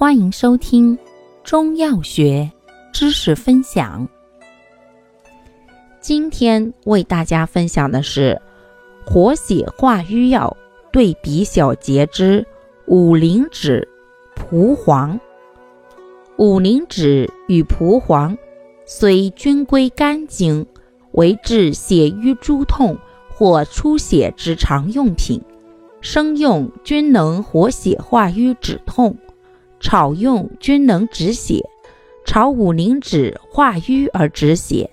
欢迎收听中药学知识分享。今天为大家分享的是活血化瘀药对比小节之五灵脂、蒲黄。五灵脂与蒲黄虽均归肝经，为治血瘀诸痛或出血之常用品，生用均能活血化瘀止痛。炒用均能止血，炒五灵脂化瘀而止血，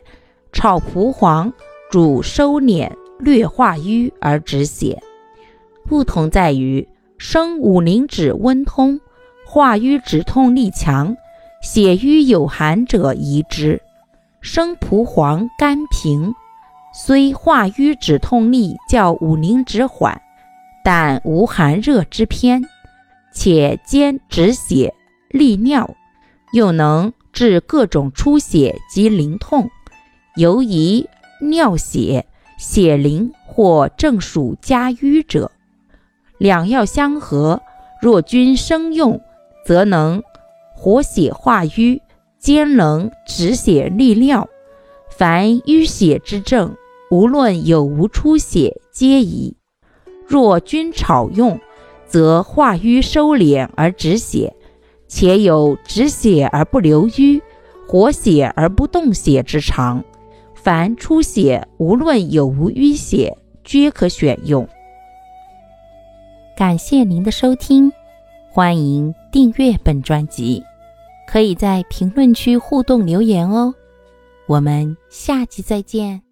炒蒲黄主收敛略化瘀而止血。不同在于生五灵脂温通，化瘀止痛力强，血瘀有寒者宜之；生蒲黄甘平，虽化瘀止痛力较五灵脂缓，但无寒热之偏。且兼止血、利尿，又能治各种出血及淋痛，尤宜尿血、血淋或正属加瘀者。两药相合，若均生用，则能活血化瘀，兼能止血利尿。凡淤血之症，无论有无出血，皆宜。若均炒用，则化瘀收敛而止血，且有止血而不流瘀、活血而不动血之常。凡出血，无论有无淤血，皆可选用。感谢您的收听，欢迎订阅本专辑，可以在评论区互动留言哦。我们下期再见。